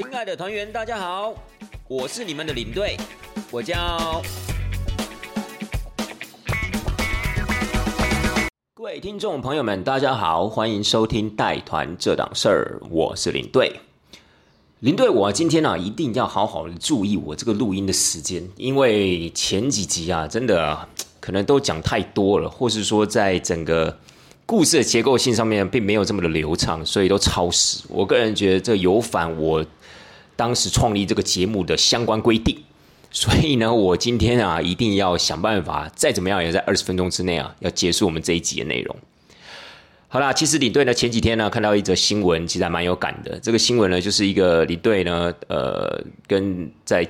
亲爱的团员，大家好，我是你们的领队，我叫。各位听众朋友们，大家好，欢迎收听带团这档事儿，我是领队。领队，我今天呢一定要好好的注意我这个录音的时间，因为前几集啊，真的可能都讲太多了，或是说在整个故事的结构性上面并没有这么的流畅，所以都超时。我个人觉得这有反我当时创立这个节目的相关规定，所以呢，我今天啊一定要想办法，再怎么样也在二十分钟之内啊要结束我们这一集的内容。好啦，其实领队呢前几天呢看到一则新闻，其实还蛮有感的。这个新闻呢就是一个领队呢，呃，跟在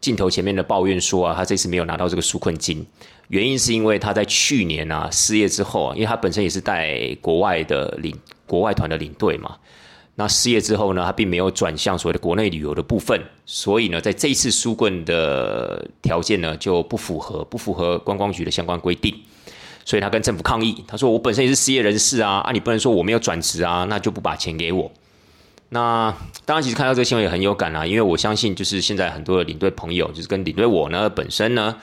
镜头前面的抱怨说啊，他这次没有拿到这个纾困金，原因是因为他在去年啊失业之后啊，因为他本身也是带国外的领国外团的领队嘛，那失业之后呢，他并没有转向所谓的国内旅游的部分，所以呢，在这一次纾困的条件呢就不符合，不符合观光局的相关规定。所以他跟政府抗议，他说：“我本身也是失业人士啊，啊，你不能说我没有转职啊，那就不把钱给我。”那当然，其实看到这个新闻也很有感啊，因为我相信，就是现在很多的领队朋友，就是跟领队我呢本身呢，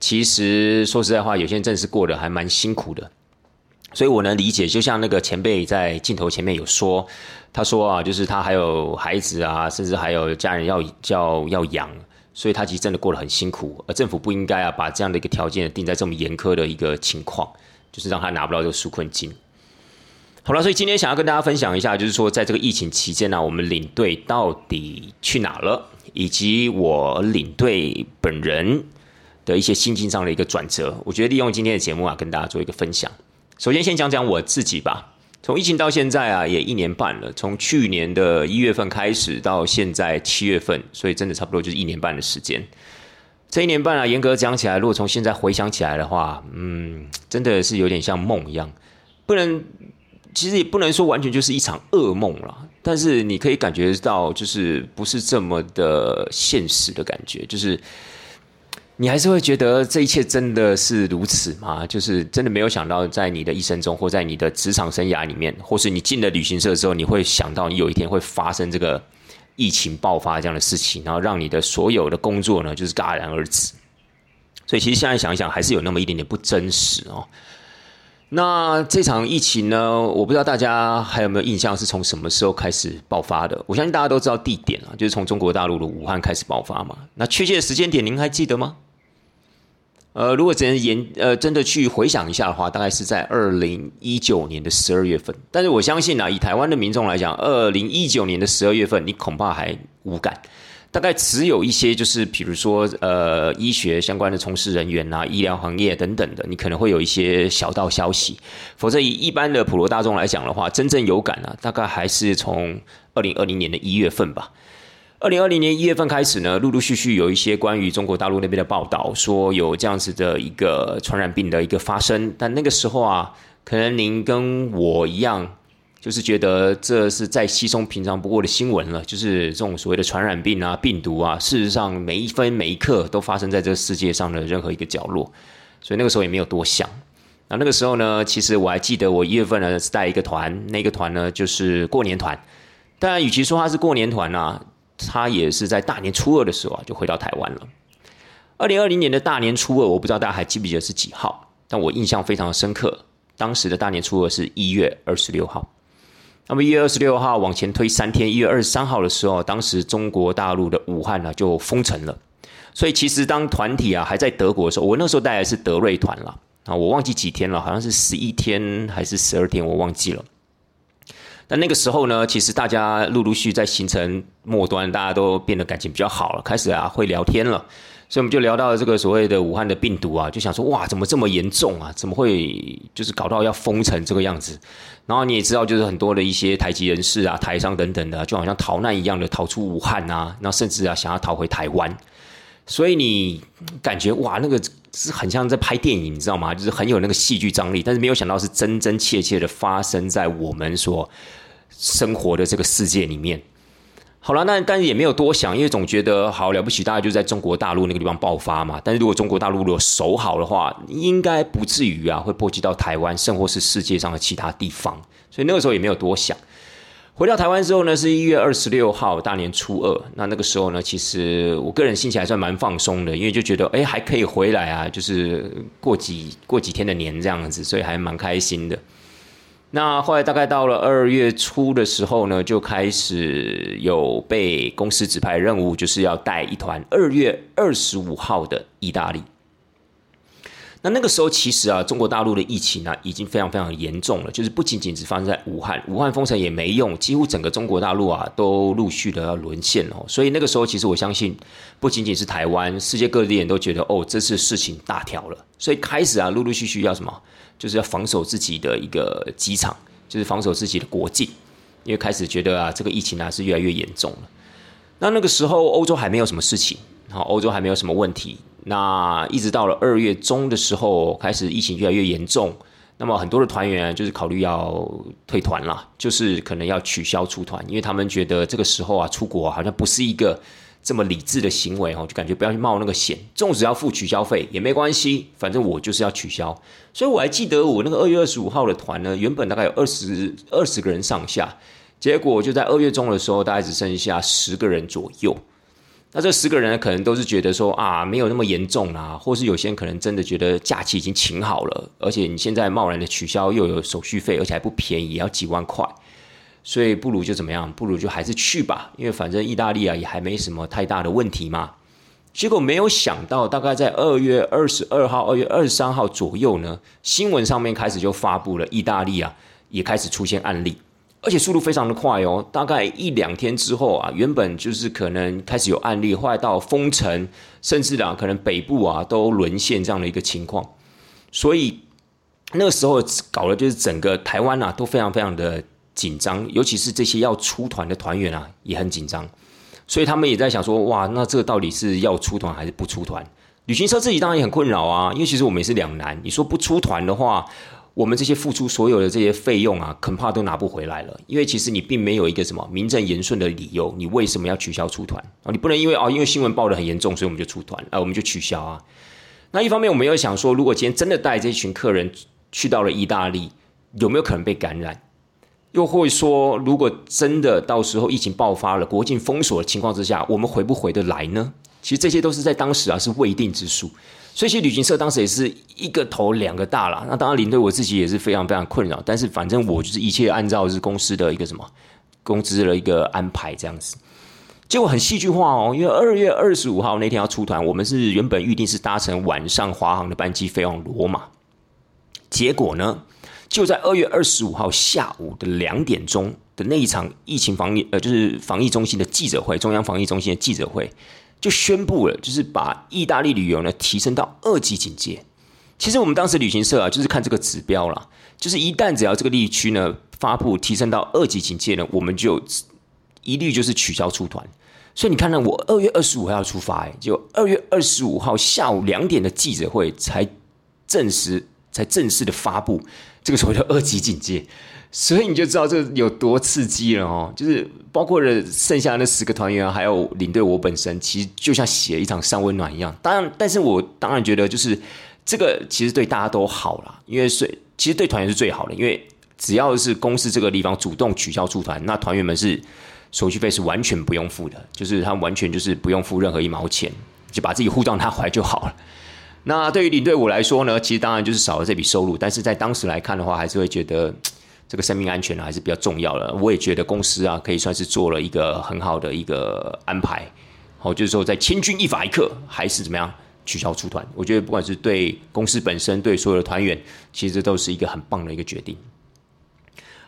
其实说实在话，有些人真的是过得还蛮辛苦的，所以我能理解。就像那个前辈在镜头前面有说，他说啊，就是他还有孩子啊，甚至还有家人要叫要养。所以他其实真的过得很辛苦，而政府不应该啊把这样的一个条件定在这么严苛的一个情况，就是让他拿不到这个纾困金。好了，所以今天想要跟大家分享一下，就是说在这个疫情期间呢，我们领队到底去哪了，以及我领队本人的一些心境上的一个转折。我觉得利用今天的节目啊，跟大家做一个分享。首先先讲讲我自己吧。从疫情到现在啊，也一年半了。从去年的一月份开始到现在七月份，所以真的差不多就是一年半的时间。这一年半啊，严格讲起来，如果从现在回想起来的话，嗯，真的是有点像梦一样。不能，其实也不能说完全就是一场噩梦了。但是你可以感觉到，就是不是这么的现实的感觉，就是。你还是会觉得这一切真的是如此吗？就是真的没有想到，在你的一生中，或在你的职场生涯里面，或是你进了旅行社之后，你会想到你有一天会发生这个疫情爆发这样的事情，然后让你的所有的工作呢，就是戛然而止。所以其实现在想一想，还是有那么一点点不真实哦。那这场疫情呢，我不知道大家还有没有印象，是从什么时候开始爆发的？我相信大家都知道地点啊，就是从中国大陆的武汉开始爆发嘛。那确切的时间点，您还记得吗？呃，如果只能研呃真的去回想一下的话，大概是在二零一九年的十二月份。但是我相信啊，以台湾的民众来讲，二零一九年的十二月份，你恐怕还无感。大概只有一些，就是比如说呃医学相关的从事人员啊，医疗行业等等的，你可能会有一些小道消息。否则以一般的普罗大众来讲的话，真正有感啊，大概还是从二零二零年的一月份吧。二零二零年一月份开始呢，陆陆续续有一些关于中国大陆那边的报道，说有这样子的一个传染病的一个发生。但那个时候啊，可能您跟我一样，就是觉得这是再稀松平常不过的新闻了。就是这种所谓的传染病啊、病毒啊，事实上每一分每一刻都发生在这个世界上的任何一个角落。所以那个时候也没有多想。那那个时候呢，其实我还记得我一月份呢是带一个团，那个团呢就是过年团。当然，与其说它是过年团啊。他也是在大年初二的时候啊，就回到台湾了。二零二零年的大年初二，我不知道大家还记不记得是几号，但我印象非常的深刻。当时的大年初二是一月二十六号。那么一月二十六号往前推三天，一月二十三号的时候，当时中国大陆的武汉呢就封城了。所以其实当团体啊还在德国的时候，我那时候带的是德瑞团了啊，我忘记几天了，好像是十一天还是十二天，我忘记了。但那个时候呢，其实大家陆陆续在行程末端，大家都变得感情比较好了，开始啊会聊天了，所以我们就聊到了这个所谓的武汉的病毒啊，就想说哇，怎么这么严重啊？怎么会就是搞到要封城这个样子？然后你也知道，就是很多的一些台籍人士啊、台商等等的，就好像逃难一样的逃出武汉啊，然后甚至啊想要逃回台湾，所以你感觉哇，那个是很像在拍电影，你知道吗？就是很有那个戏剧张力，但是没有想到是真真切切的发生在我们所。生活的这个世界里面，好了，那但是也没有多想，因为总觉得好了不起，大概就在中国大陆那个地方爆发嘛。但是如果中国大陆如果守好的话，应该不至于啊，会波及到台湾，甚或是世界上的其他地方。所以那个时候也没有多想。回到台湾之后呢，是一月二十六号，大年初二。那那个时候呢，其实我个人心情还算蛮放松的，因为就觉得哎，还可以回来啊，就是过几过几天的年这样子，所以还蛮开心的。那后来大概到了二月初的时候呢，就开始有被公司指派任务，就是要带一团二月二十五号的意大利。那那个时候，其实啊，中国大陆的疫情呢，已经非常非常严重了。就是不仅仅只发生在武汉，武汉封城也没用，几乎整个中国大陆啊，都陆续的要沦陷哦。所以那个时候，其实我相信，不仅仅是台湾，世界各地人都觉得，哦，这次事情大条了。所以开始啊，陆陆续续要什么，就是要防守自己的一个机场，就是防守自己的国境，因为开始觉得啊，这个疫情啊是越来越严重了。那那个时候，欧洲还没有什么事情，好，欧洲还没有什么问题。那一直到了二月中的时候，开始疫情越来越严重，那么很多的团员就是考虑要退团了，就是可能要取消出团，因为他们觉得这个时候啊出国好像不是一个这么理智的行为哦，就感觉不要去冒那个险，纵使要付取消费也没关系，反正我就是要取消。所以我还记得我那个二月二十五号的团呢，原本大概有二十二十个人上下，结果就在二月中的时候，大概只剩下十个人左右。那这十个人可能都是觉得说啊，没有那么严重啦，或是有些人可能真的觉得假期已经请好了，而且你现在贸然的取消又有手续费，而且还不便宜，要几万块，所以不如就怎么样，不如就还是去吧，因为反正意大利啊也还没什么太大的问题嘛。结果没有想到，大概在二月二十二号、二月二十三号左右呢，新闻上面开始就发布了，意大利啊也开始出现案例。而且速度非常的快哦，大概一两天之后啊，原本就是可能开始有案例，后来到封城，甚至啊，可能北部啊都沦陷这样的一个情况，所以那个时候搞的就是整个台湾啊都非常非常的紧张，尤其是这些要出团的团员啊也很紧张，所以他们也在想说，哇，那这个到底是要出团还是不出团？旅行社自己当然也很困扰啊，因为其实我们也是两难，你说不出团的话。我们这些付出所有的这些费用啊，恐怕都拿不回来了。因为其实你并没有一个什么名正言顺的理由，你为什么要取消出团啊？你不能因为哦，因为新闻报的很严重，所以我们就出团啊，我们就取消啊。那一方面，我们又想说，如果今天真的带这群客人去到了意大利，有没有可能被感染？又会说，如果真的到时候疫情爆发了，国境封锁的情况之下，我们回不回得来呢？其实这些都是在当时啊，是未定之数。所以，其实旅行社当时也是一个头两个大了。那当然，领队我自己也是非常非常困扰。但是，反正我就是一切按照是公司的一个什么工资的一个安排这样子。结果很戏剧化哦，因为二月二十五号那天要出团，我们是原本预定是搭乘晚上华航的班机飞往罗马。结果呢，就在二月二十五号下午的两点钟的那一场疫情防疫呃，就是防疫中心的记者会，中央防疫中心的记者会。就宣布了，就是把意大利旅游呢提升到二级警戒。其实我们当时旅行社啊，就是看这个指标啦，就是一旦只要这个地区呢发布提升到二级警戒呢，我们就一律就是取消出团。所以你看呢，我二月二十五号要出发，哎，就二月二十五号下午两点的记者会才证实，才正式的发布这个所谓的二级警戒。所以你就知道这有多刺激了哦，就是包括了剩下那十个团员，还有领队我本身，其实就像写一场三温暖一样。当然，但是我当然觉得就是这个其实对大家都好了，因为是其实对团员是最好的，因为只要是公司这个地方主动取消出团，那团员们是手续费是完全不用付的，就是他完全就是不用付任何一毛钱，就把自己护照拿回来就好了。那对于领队我来说呢，其实当然就是少了这笔收入，但是在当时来看的话，还是会觉得。这个生命安全呢还是比较重要的。我也觉得公司啊可以算是做了一个很好的一个安排。好，就是说在千钧一发一刻，还是怎么样取消出团？我觉得不管是对公司本身，对所有的团员，其实都是一个很棒的一个决定。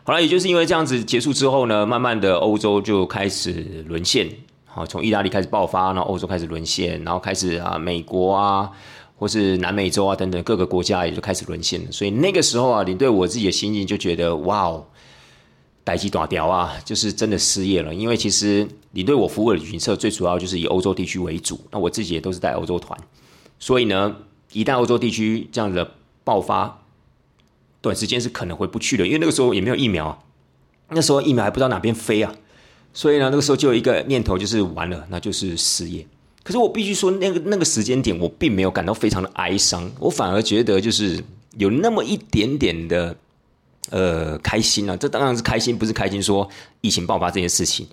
好了，也就是因为这样子结束之后呢，慢慢的欧洲就开始沦陷。好，从意大利开始爆发，然后欧洲开始沦陷，然后开始啊美国啊。或是南美洲啊等等各个国家也就开始沦陷了，所以那个时候啊，领队我自己的心情就觉得哇哦，待机短条啊，就是真的失业了。因为其实领队我服务的旅行社最主要就是以欧洲地区为主，那我自己也都是带欧洲团，所以呢，一旦欧洲地区这样的爆发，短时间是可能回不去的，因为那个时候也没有疫苗，那时候疫苗还不知道哪边飞啊，所以呢，那个时候就有一个念头就是完了，那就是失业。可是我必须说，那个那个时间点，我并没有感到非常的哀伤，我反而觉得就是有那么一点点的呃开心啊，这当然是开心，不是开心说疫情爆发这件事情，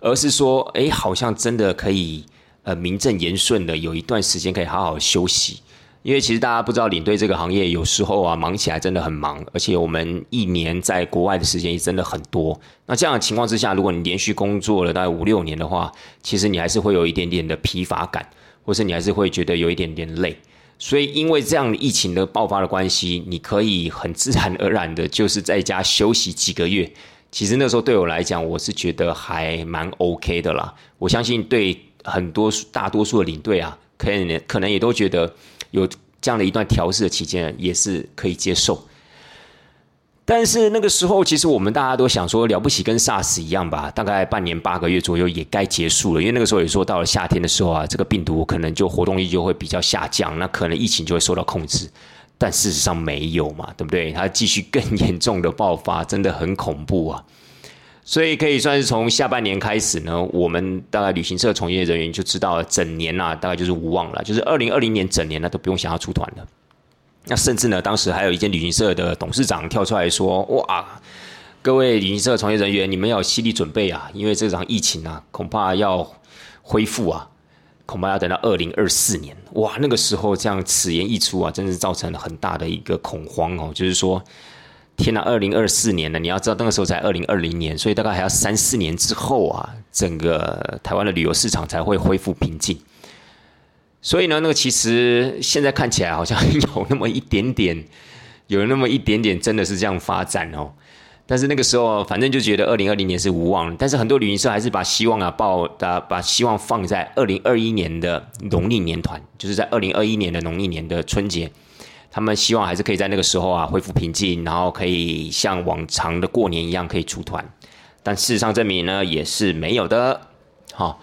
而是说，哎，好像真的可以呃名正言顺的有一段时间可以好好休息。因为其实大家不知道，领队这个行业有时候啊忙起来真的很忙，而且我们一年在国外的时间也真的很多。那这样的情况之下，如果你连续工作了大概五六年的话，其实你还是会有一点点的疲乏感，或是你还是会觉得有一点点累。所以因为这样疫情的爆发的关系，你可以很自然而然的就是在家休息几个月。其实那时候对我来讲，我是觉得还蛮 OK 的啦。我相信对很多大多数的领队啊，可能可能也都觉得。有这样的一段调试的期间，也是可以接受。但是那个时候，其实我们大家都想说，了不起跟 SARS 一样吧，大概半年八个月左右也该结束了。因为那个时候也说，到了夏天的时候啊，这个病毒可能就活动力就会比较下降，那可能疫情就会受到控制。但事实上没有嘛，对不对？它继续更严重的爆发，真的很恐怖啊。所以可以算是从下半年开始呢，我们大概旅行社从业人员就知道，整年呐大概就是无望了，就是二零二零年整年呢都不用想要出团了。那甚至呢，当时还有一间旅行社的董事长跳出来说：“哇，各位旅行社从业人员，你们要有心理准备啊，因为这场疫情啊，恐怕要恢复啊，恐怕要等到二零二四年。”哇，那个时候这样此言一出啊，真是造成了很大的一个恐慌哦，就是说。天呐，二零二四年了，你要知道那个时候才二零二零年，所以大概还要三四年之后啊，整个台湾的旅游市场才会恢复平静。所以呢，那个其实现在看起来好像有那么一点点，有那么一点点真的是这样发展哦。但是那个时候，反正就觉得二零二零年是无望。但是很多旅行社还是把希望啊抱，把把希望放在二零二一年的农历年团，就是在二零二一年的农历年的春节。他们希望还是可以在那个时候啊恢复平静，然后可以像往常的过年一样可以出团，但事实上证明呢也是没有的。好，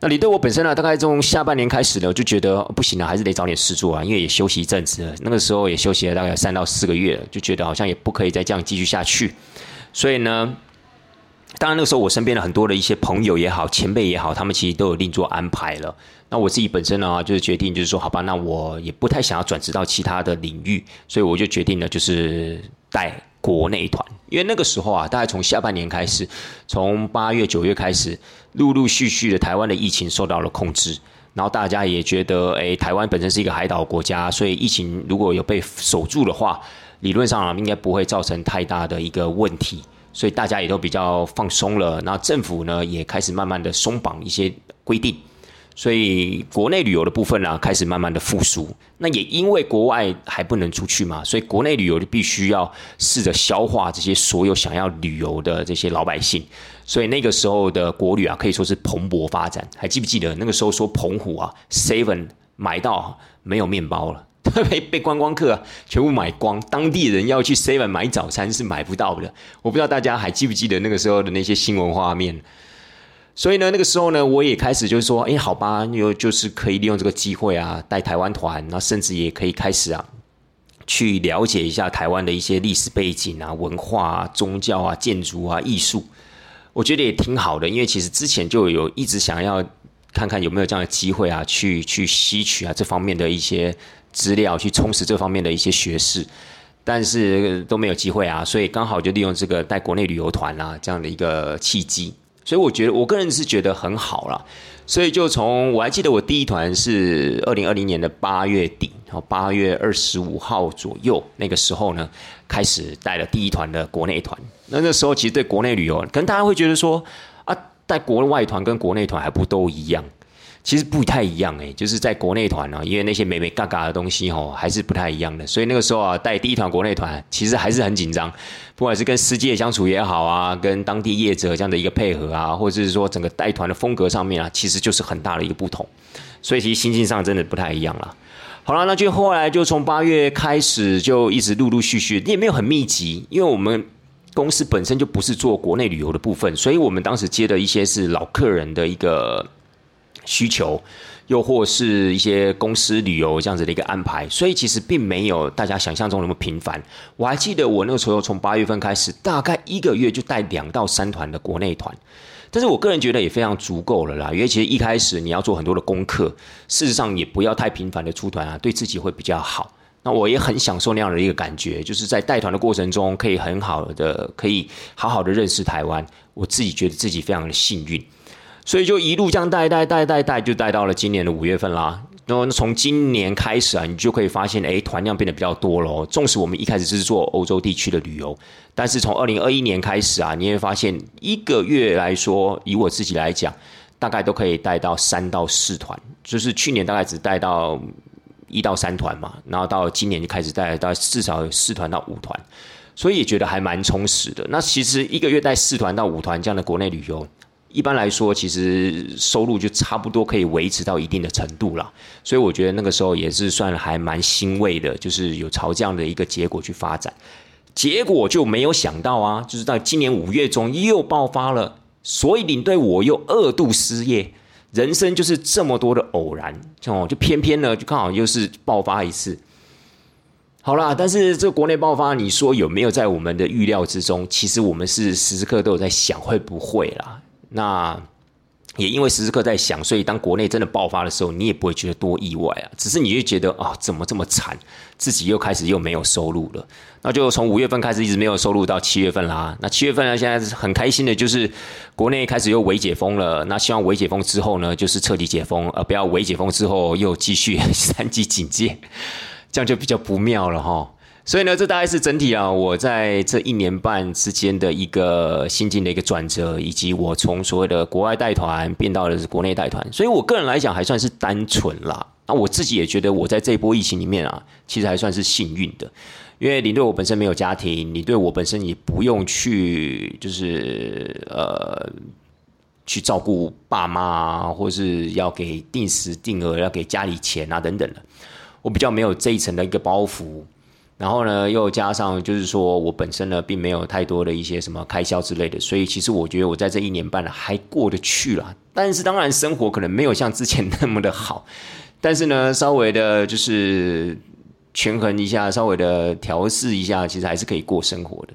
那你对我本身呢，大概从下半年开始呢，就觉得不行了，还是得找点事做啊，因为也休息一阵子了，那个时候也休息了大概三到四个月，就觉得好像也不可以再这样继续下去，所以呢。当然，那个时候我身边的很多的一些朋友也好，前辈也好，他们其实都有另做安排了。那我自己本身呢，就是决定，就是说，好吧，那我也不太想要转职到其他的领域，所以我就决定了，就是带国内团。因为那个时候啊，大概从下半年开始，从八月、九月开始，陆陆续续的台湾的疫情受到了控制，然后大家也觉得，哎，台湾本身是一个海岛国家，所以疫情如果有被守住的话，理论上啊，应该不会造成太大的一个问题。所以大家也都比较放松了，那政府呢也开始慢慢的松绑一些规定，所以国内旅游的部分呢开始慢慢的复苏。那也因为国外还不能出去嘛，所以国内旅游就必须要试着消化这些所有想要旅游的这些老百姓。所以那个时候的国旅啊可以说是蓬勃发展。还记不记得那个时候说澎湖啊，seven 买到没有面包了？被 被观光客全部买光，当地人要去 Seven 买早餐是买不到的。我不知道大家还记不记得那个时候的那些新闻画面。所以呢，那个时候呢，我也开始就是说，哎，好吧，又就是可以利用这个机会啊，带台湾团，那甚至也可以开始啊，去了解一下台湾的一些历史背景啊、文化啊、宗教啊、建筑啊、艺术。我觉得也挺好的，因为其实之前就有一直想要看看有没有这样的机会啊，去去吸取啊这方面的一些。资料去充实这方面的一些学识，但是都没有机会啊，所以刚好就利用这个带国内旅游团啊这样的一个契机，所以我觉得我个人是觉得很好了，所以就从我还记得我第一团是二零二零年的八月底，然后八月二十五号左右那个时候呢，开始带了第一团的国内团。那那时候其实对国内旅游，可能大家会觉得说啊，带国外团跟国内团还不都一样？其实不太一样诶，就是在国内团呢，因为那些美美嘎嘎的东西吼，还是不太一样的。所以那个时候啊，带第一团国内团，其实还是很紧张，不管是跟司机的相处也好啊，跟当地业者这样的一个配合啊，或者是说整个带团的风格上面啊，其实就是很大的一个不同。所以其实心境上真的不太一样了。好了，那就后来就从八月开始，就一直陆陆续续，也没有很密集，因为我们公司本身就不是做国内旅游的部分，所以我们当时接的一些是老客人的一个。需求，又或是一些公司旅游这样子的一个安排，所以其实并没有大家想象中那么频繁。我还记得我那个时候从八月份开始，大概一个月就带两到三团的国内团，但是我个人觉得也非常足够了啦。因为其实一开始你要做很多的功课，事实上也不要太频繁的出团啊，对自己会比较好。那我也很享受那样的一个感觉，就是在带团的过程中，可以很好的，可以好好的认识台湾。我自己觉得自己非常的幸运，所以就一路这样带带带带带，就带到了今年的五月份啦。然后从今年开始啊，你就可以发现，哎，团量变得比较多了。纵使我们一开始是做欧洲地区的旅游，但是从二零二一年开始啊，你会发现一个月来说，以我自己来讲，大概都可以带到三到四团。就是去年大概只带到。一到三团嘛，然后到今年就开始带到至少有四团到五团，所以也觉得还蛮充实的。那其实一个月带四团到五团这样的国内旅游，一般来说其实收入就差不多可以维持到一定的程度了。所以我觉得那个时候也是算还蛮欣慰的，就是有朝这样的一个结果去发展。结果就没有想到啊，就是在今年五月中又爆发了，所以领队我又二度失业。人生就是这么多的偶然，哦，就偏偏呢，就刚好又是爆发一次。好啦，但是这国内爆发，你说有没有在我们的预料之中？其实我们是时时刻都有在想会不会啦。那。也因为时时刻在想，所以当国内真的爆发的时候，你也不会觉得多意外啊。只是你就觉得啊，怎么这么惨，自己又开始又没有收入了。那就从五月份开始一直没有收入到七月份啦。那七月份呢，现在是很开心的，就是国内开始又微解封了。那希望微解封之后呢，就是彻底解封，而不要微解封之后又继续 三级警戒，这样就比较不妙了哈。所以呢，这大概是整体啊，我在这一年半之间的一个心境的一个转折，以及我从所谓的国外带团变到了国内带团。所以我个人来讲还算是单纯啦。那我自己也觉得我在这一波疫情里面啊，其实还算是幸运的，因为你对我本身没有家庭，你对我本身也不用去就是呃去照顾爸妈，或是要给定时定额要给家里钱啊等等的，我比较没有这一层的一个包袱。然后呢，又加上就是说我本身呢，并没有太多的一些什么开销之类的，所以其实我觉得我在这一年半呢还过得去了。但是当然，生活可能没有像之前那么的好，但是呢，稍微的就是权衡一下，稍微的调试一下，其实还是可以过生活的。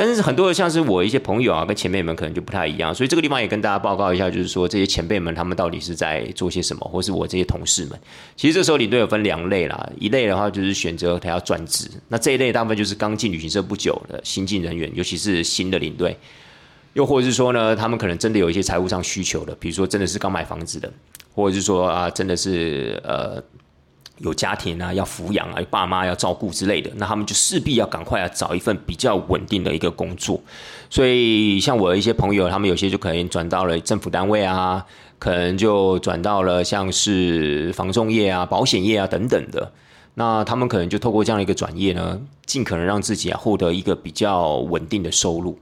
但是很多的像是我一些朋友啊，跟前辈们可能就不太一样，所以这个地方也跟大家报告一下，就是说这些前辈们他们到底是在做些什么，或是我这些同事们。其实这时候领队有分两类啦，一类的话就是选择他要转职，那这一类大部分就是刚进旅行社不久的新进人员，尤其是新的领队，又或者是说呢，他们可能真的有一些财务上需求的，比如说真的是刚买房子的，或者是说啊，真的是呃。有家庭啊，要抚养啊，爸妈要照顾之类的，那他们就势必要赶快要找一份比较稳定的一个工作。所以，像我的一些朋友，他们有些就可能转到了政府单位啊，可能就转到了像是房仲业啊、保险业啊等等的。那他们可能就透过这样的一个转业呢，尽可能让自己啊获得一个比较稳定的收入。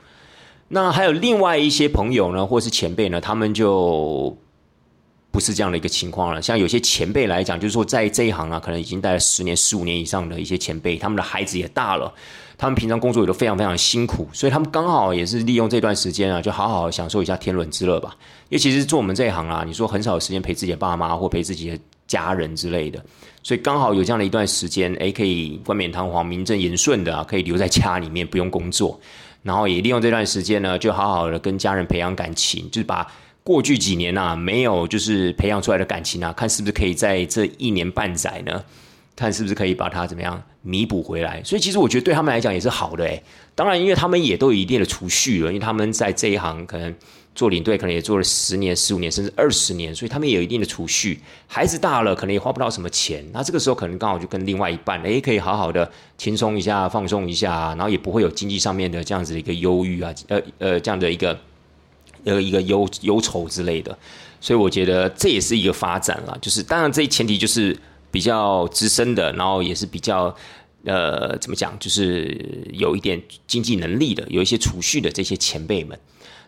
那还有另外一些朋友呢，或是前辈呢，他们就。不是这样的一个情况了。像有些前辈来讲，就是说在这一行啊，可能已经待了十年、十五年以上的一些前辈，他们的孩子也大了，他们平常工作也都非常非常辛苦，所以他们刚好也是利用这段时间啊，就好好享受一下天伦之乐吧。因为其实做我们这一行啊，你说很少有时间陪自己的爸妈或陪自己的家人之类的，所以刚好有这样的一段时间，诶，可以冠冕堂皇、名正言顺的啊，可以留在家里面不用工作，然后也利用这段时间呢，就好好的跟家人培养感情，就是把。过去几年呐，没有就是培养出来的感情啊，看是不是可以在这一年半载呢，看是不是可以把它怎么样弥补回来。所以其实我觉得对他们来讲也是好的诶。当然，因为他们也都有一定的储蓄了，因为他们在这一行可能做领队，可能也做了十年、十五年，甚至二十年，所以他们也有一定的储蓄。孩子大了，可能也花不到什么钱，那这个时候可能刚好就跟另外一半，诶，可以好好的轻松一下、放松一下，然后也不会有经济上面的这样子的一个忧郁啊，呃呃，这样的一个。呃，一个忧忧愁之类的，所以我觉得这也是一个发展了。就是当然，这前提就是比较资深的，然后也是比较呃，怎么讲，就是有一点经济能力的，有一些储蓄的这些前辈们。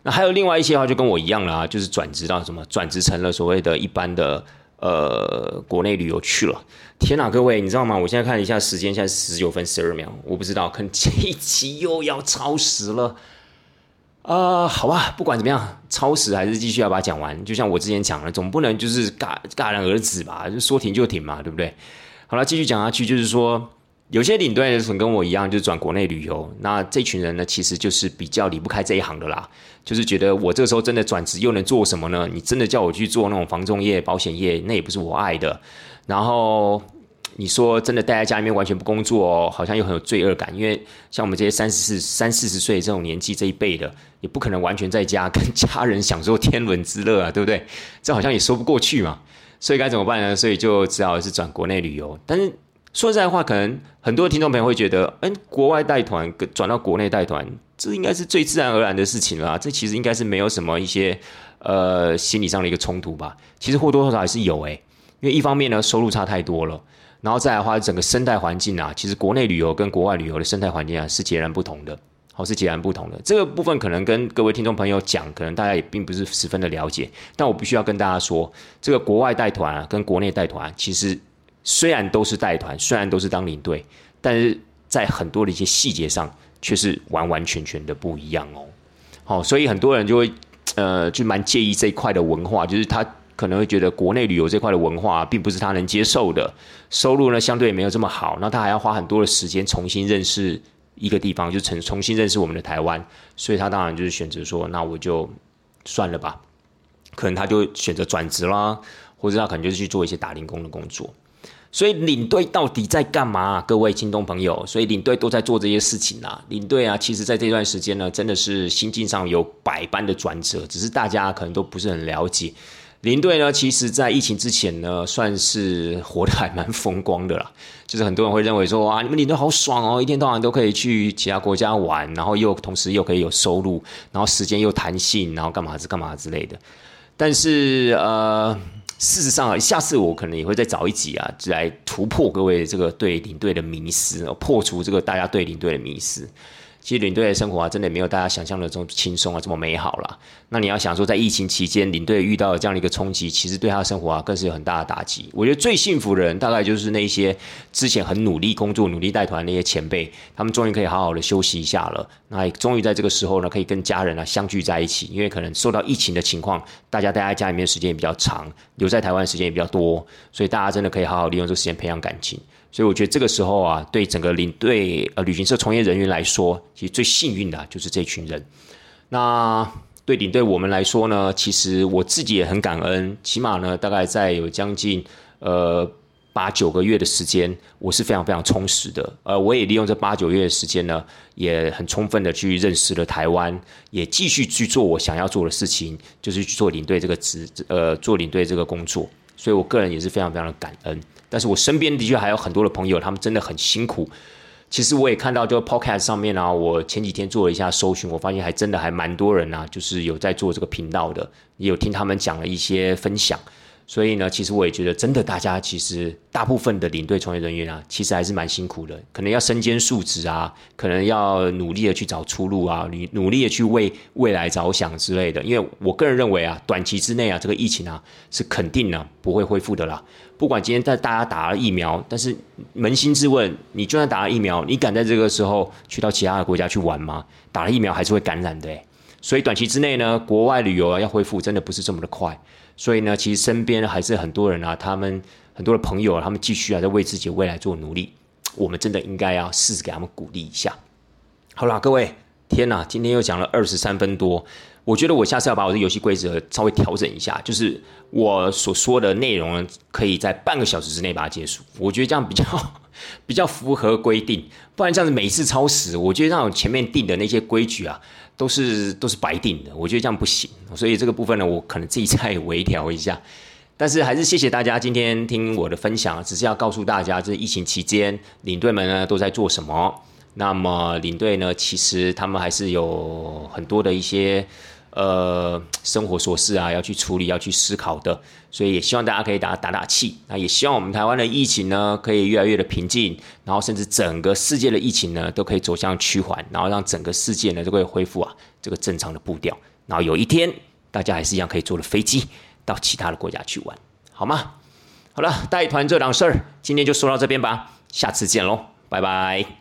那还有另外一些话，就跟我一样啦，就是转职到什么，转职成了所谓的一般的呃国内旅游去了。天哪，各位，你知道吗？我现在看一下时间，现在十九分十二秒，我不知道，可能这一期又要超时了。啊，好吧，不管怎么样，超时还是继续要把它讲完。就像我之前讲的，总不能就是戛戛然而止吧？就说停就停嘛，对不对？好了，继续讲下去，就是说，有些领队的跟我一样，就是转国内旅游。那这群人呢，其实就是比较离不开这一行的啦。就是觉得我这个时候真的转职又能做什么呢？你真的叫我去做那种房仲业、保险业，那也不是我爱的。然后。你说真的待在家里面完全不工作哦，好像又很有罪恶感。因为像我们这些三十四、三四十岁这种年纪这一辈的，也不可能完全在家跟家人享受天伦之乐啊，对不对？这好像也说不过去嘛。所以该怎么办呢？所以就只好是转国内旅游。但是说实在话，可能很多听众朋友会觉得，哎，国外带团转到国内带团，这应该是最自然而然的事情了。这其实应该是没有什么一些呃心理上的一个冲突吧。其实或多或少还是有诶，因为一方面呢收入差太多了，然后再来的话整个生态环境啊，其实国内旅游跟国外旅游的生态环境啊是截然不同的。好，是截然不同的。这个部分可能跟各位听众朋友讲，可能大家也并不是十分的了解。但我必须要跟大家说，这个国外带团啊，跟国内带团，其实虽然都是带团，虽然都是当领队，但是在很多的一些细节上，却是完完全全的不一样哦。好，所以很多人就会呃，就蛮介意这一块的文化，就是他可能会觉得国内旅游这块的文化，并不是他能接受的，收入呢相对也没有这么好，那他还要花很多的时间重新认识。一个地方就重重新认识我们的台湾，所以他当然就是选择说，那我就算了吧。可能他就选择转职啦，或者他可能就是去做一些打零工的工作。所以领队到底在干嘛？各位听众朋友，所以领队都在做这些事情啊。领队啊，其实在这段时间呢，真的是心境上有百般的转折，只是大家可能都不是很了解。林队呢，其实，在疫情之前呢，算是活得还蛮风光的啦。就是很多人会认为说，哇，你们领队好爽哦，一天到晚都可以去其他国家玩，然后又同时又可以有收入，然后时间又弹性，然后干嘛子干嘛之类的。但是，呃，事实上，下次我可能也会再找一集啊，来突破各位这个对领队的迷思，破除这个大家对领队的迷思。其实领队的生活啊，真的没有大家想象的这么轻松啊，这么美好了。那你要想说，在疫情期间，领队遇到了这样的一个冲击，其实对他的生活啊，更是有很大的打击。我觉得最幸福的人，大概就是那些之前很努力工作、努力带团那些前辈，他们终于可以好好的休息一下了。那终于在这个时候呢，可以跟家人啊相聚在一起。因为可能受到疫情的情况，大家待在家里面时间也比较长，留在台湾时间也比较多，所以大家真的可以好好利用这个时间培养感情。所以我觉得这个时候啊，对整个领队呃旅行社从业人员来说，其实最幸运的就是这群人。那对领队我们来说呢，其实我自己也很感恩，起码呢，大概在有将近呃八九个月的时间，我是非常非常充实的。呃，我也利用这八九月的时间呢，也很充分的去认识了台湾，也继续去做我想要做的事情，就是去做领队这个职呃做领队这个工作。所以我个人也是非常非常的感恩。但是我身边的确还有很多的朋友，他们真的很辛苦。其实我也看到，就 Podcast 上面啊，我前几天做了一下搜寻，我发现还真的还蛮多人啊，就是有在做这个频道的，也有听他们讲了一些分享。所以呢，其实我也觉得，真的，大家其实大部分的领队从业人员啊，其实还是蛮辛苦的，可能要身兼数职啊，可能要努力的去找出路啊，努努力的去为未来着想之类的。因为我个人认为啊，短期之内啊，这个疫情啊，是肯定呢不会恢复的啦。不管今天在大家打了疫苗，但是扪心自问，你就算打了疫苗，你敢在这个时候去到其他的国家去玩吗？打了疫苗还是会感染的，所以短期之内呢，国外旅游啊要恢复，真的不是这么的快。所以呢，其实身边还是很多人啊，他们很多的朋友，他们继续啊在为自己未来做努力。我们真的应该要试试给他们鼓励一下。好啦，各位，天哪，今天又讲了二十三分多，我觉得我下次要把我的游戏规则稍微调整一下，就是我所说的内容可以在半个小时之内把它结束。我觉得这样比较 比较符合规定，不然这样子每次超时，我觉得让前面定的那些规矩啊。都是都是白定的，我觉得这样不行，所以这个部分呢，我可能自己再微调一下。但是还是谢谢大家今天听我的分享，只是要告诉大家，这疫情期间领队们呢都在做什么。那么领队呢，其实他们还是有很多的一些。呃，生活琐事啊，要去处理，要去思考的，所以也希望大家可以打打打气。那也希望我们台湾的疫情呢，可以越来越的平静，然后甚至整个世界的疫情呢，都可以走向趋缓，然后让整个世界呢，都可以恢复啊这个正常的步调。然后有一天，大家还是一样可以坐了飞机到其他的国家去玩，好吗？好了，带团这档事儿，今天就说到这边吧，下次见喽，拜拜。